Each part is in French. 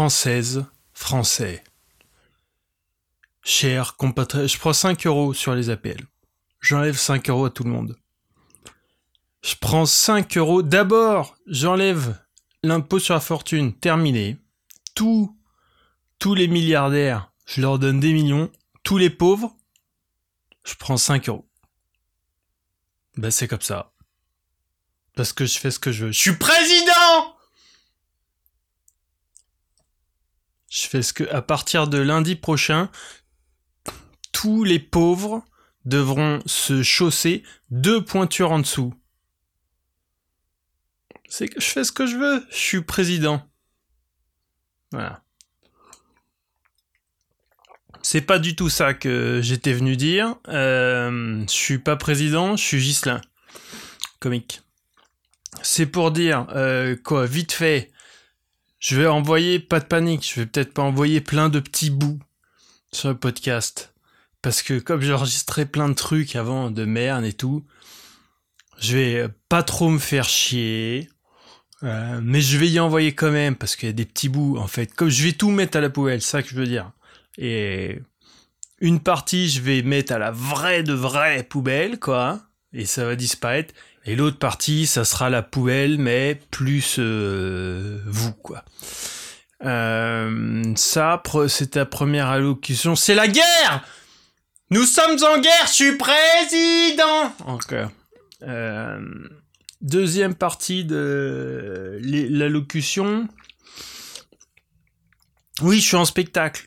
Française, Français. Cher compatriotes, je prends 5 euros sur les APL. J'enlève 5 euros à tout le monde. Je prends 5 euros. D'abord, j'enlève l'impôt sur la fortune. Terminé. Tous, tous les milliardaires, je leur donne des millions. Tous les pauvres, je prends 5 euros. Ben, c'est comme ça. Parce que je fais ce que je veux. Je suis président! Je fais ce que, à partir de lundi prochain, tous les pauvres devront se chausser deux pointures en dessous. C'est que je fais ce que je veux. Je suis président. Voilà. C'est pas du tout ça que j'étais venu dire. Euh, je suis pas président, je suis Gislin. Comique. C'est pour dire, euh, quoi, vite fait, je vais envoyer, pas de panique, je vais peut-être pas envoyer plein de petits bouts sur le podcast. Parce que comme j'ai enregistré plein de trucs avant, de merde et tout, je vais pas trop me faire chier. Euh, mais je vais y envoyer quand même, parce qu'il y a des petits bouts, en fait. Comme je vais tout mettre à la poubelle, c'est ça que je veux dire. Et une partie, je vais mettre à la vraie de vraie poubelle, quoi. Et ça va disparaître. Et l'autre partie, ça sera la poubelle, mais plus euh, vous, quoi. Euh, ça, c'est ta première allocution. C'est la guerre Nous sommes en guerre, je suis président Encore. Euh, deuxième partie de l'allocution. Oui, je suis en spectacle.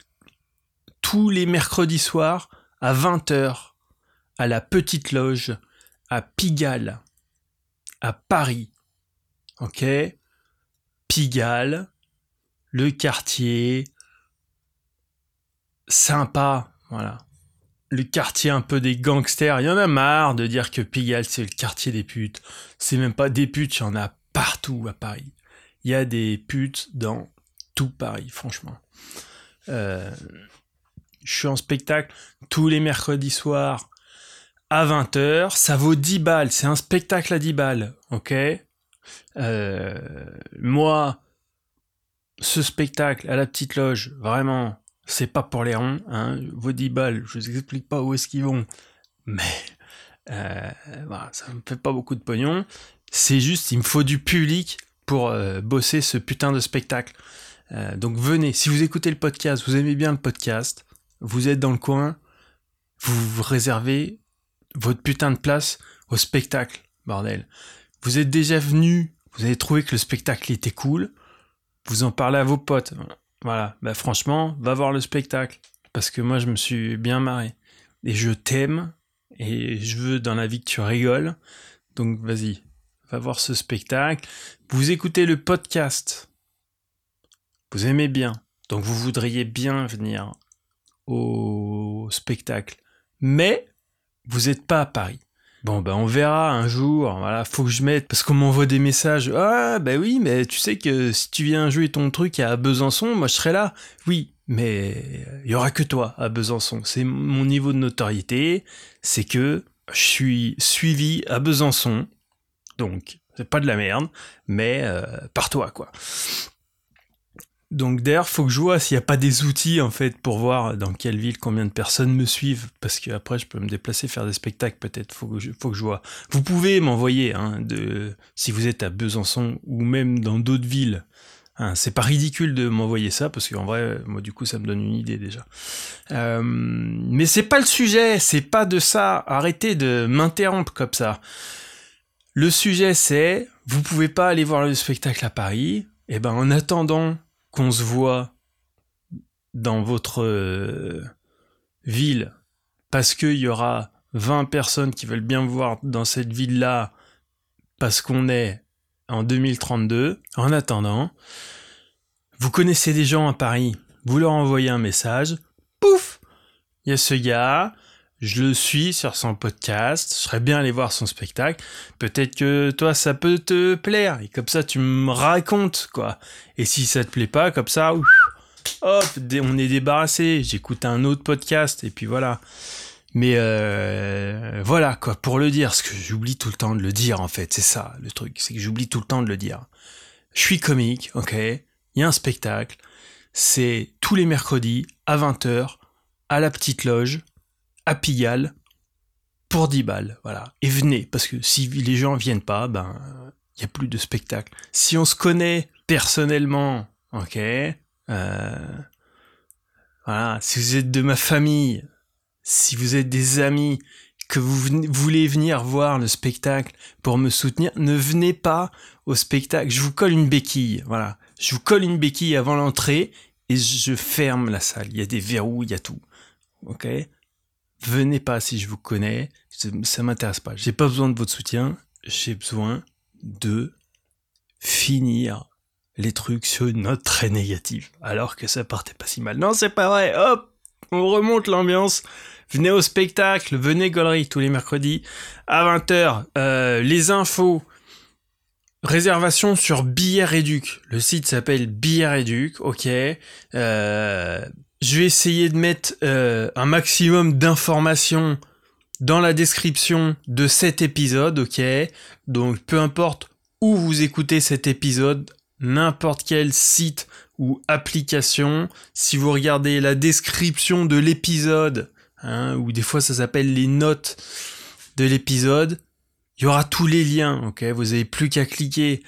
Tous les mercredis soirs, à 20h, à la Petite Loge, à Pigalle à Paris. Ok? Pigalle, le quartier sympa, voilà. Le quartier un peu des gangsters. Il y en a marre de dire que Pigalle c'est le quartier des putes. C'est même pas des putes, il y en a partout à Paris. Il y a des putes dans tout Paris, franchement. Euh, je suis en spectacle tous les mercredis soirs à 20h. Ça vaut 10 balles. C'est un spectacle à 10 balles. Ok? Euh, Moi, ce spectacle à la petite loge, vraiment, c'est pas pour les ronds. Hein. Vos 10 balles, je vous explique pas où est-ce qu'ils vont. Mais euh, ça me fait pas beaucoup de pognon. C'est juste, il me faut du public pour euh, bosser ce putain de spectacle. donc venez, si vous écoutez le podcast, vous aimez bien le podcast, vous êtes dans le coin, vous, vous réservez votre putain de place au spectacle, bordel. Vous êtes déjà venu, vous avez trouvé que le spectacle était cool, vous en parlez à vos potes. Voilà, bah franchement, va voir le spectacle. Parce que moi, je me suis bien marré. Et je t'aime, et je veux dans la vie que tu rigoles. Donc vas-y, va voir ce spectacle. Vous écoutez le podcast. Vous aimez bien. Donc vous voudriez bien venir au spectacle. Mais vous êtes pas à Paris. Bon, ben on verra un jour, voilà, faut que je mette, parce qu'on m'envoie des messages, ah, ben oui, mais tu sais que si tu viens jouer ton truc à Besançon, moi je serai là. Oui, mais il y aura que toi à Besançon. C'est mon niveau de notoriété, c'est que je suis suivi à Besançon, donc c'est pas de la merde, mais euh, par toi, quoi. Donc d'ailleurs, faut que je vois s'il n'y a pas des outils en fait pour voir dans quelle ville combien de personnes me suivent, parce que après je peux me déplacer faire des spectacles peut-être. Faut que je, faut que je vois. Vous pouvez m'envoyer hein, de si vous êtes à Besançon ou même dans d'autres villes. Hein, c'est pas ridicule de m'envoyer ça parce qu'en vrai, moi du coup ça me donne une idée déjà. Euh, mais c'est pas le sujet, c'est pas de ça. Arrêtez de m'interrompre comme ça. Le sujet c'est, vous pouvez pas aller voir le spectacle à Paris. Et eh ben en attendant qu'on se voit dans votre euh, ville parce qu'il y aura 20 personnes qui veulent bien voir dans cette ville-là parce qu'on est en 2032. En attendant, vous connaissez des gens à Paris, vous leur envoyez un message, pouf, il y a ce gars, je le suis sur son podcast, je serais bien allé voir son spectacle, peut-être que toi ça peut te plaire, et comme ça tu me racontes quoi. Et si ça te plaît pas, comme ça, hop, on est débarrassé, j'écoute un autre podcast, et puis voilà. Mais euh, voilà quoi, pour le dire, ce que j'oublie tout le temps de le dire en fait, c'est ça le truc, c'est que j'oublie tout le temps de le dire. Je suis comique, ok, il y a un spectacle, c'est tous les mercredis à 20h à la petite loge à Pigalle pour 10 balles, voilà. Et venez, parce que si les gens viennent pas, ben, il y a plus de spectacle. Si on se connaît personnellement, ok, euh, voilà, si vous êtes de ma famille, si vous êtes des amis, que vous voulez venir voir le spectacle pour me soutenir, ne venez pas au spectacle. Je vous colle une béquille, voilà. Je vous colle une béquille avant l'entrée et je ferme la salle. Il y a des verrous, il y a tout. Ok? Venez pas si je vous connais, ça m'intéresse pas. J'ai pas besoin de votre soutien, j'ai besoin de finir les trucs sur une note très négative, alors que ça partait pas si mal. Non, c'est pas vrai, hop, on remonte l'ambiance. Venez au spectacle, venez Gollery tous les mercredis à 20h. Euh, les infos, réservation sur Billet Réduc. Le site s'appelle Billet Réduc, ok. Euh, je vais essayer de mettre euh, un maximum d'informations dans la description de cet épisode, ok? Donc peu importe où vous écoutez cet épisode, n'importe quel site ou application, si vous regardez la description de l'épisode, hein, ou des fois ça s'appelle les notes de l'épisode, il y aura tous les liens, ok? Vous n'avez plus qu'à cliquer.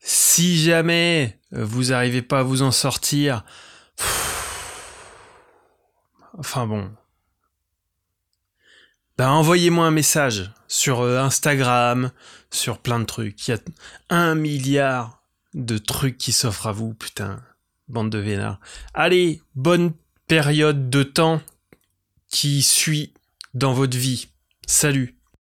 Si jamais vous n'arrivez pas à vous en sortir, Enfin bon. Ben envoyez-moi un message sur euh, Instagram, sur plein de trucs. Il y a un milliard de trucs qui s'offrent à vous, putain. Bande de vénards. Allez, bonne période de temps qui suit dans votre vie. Salut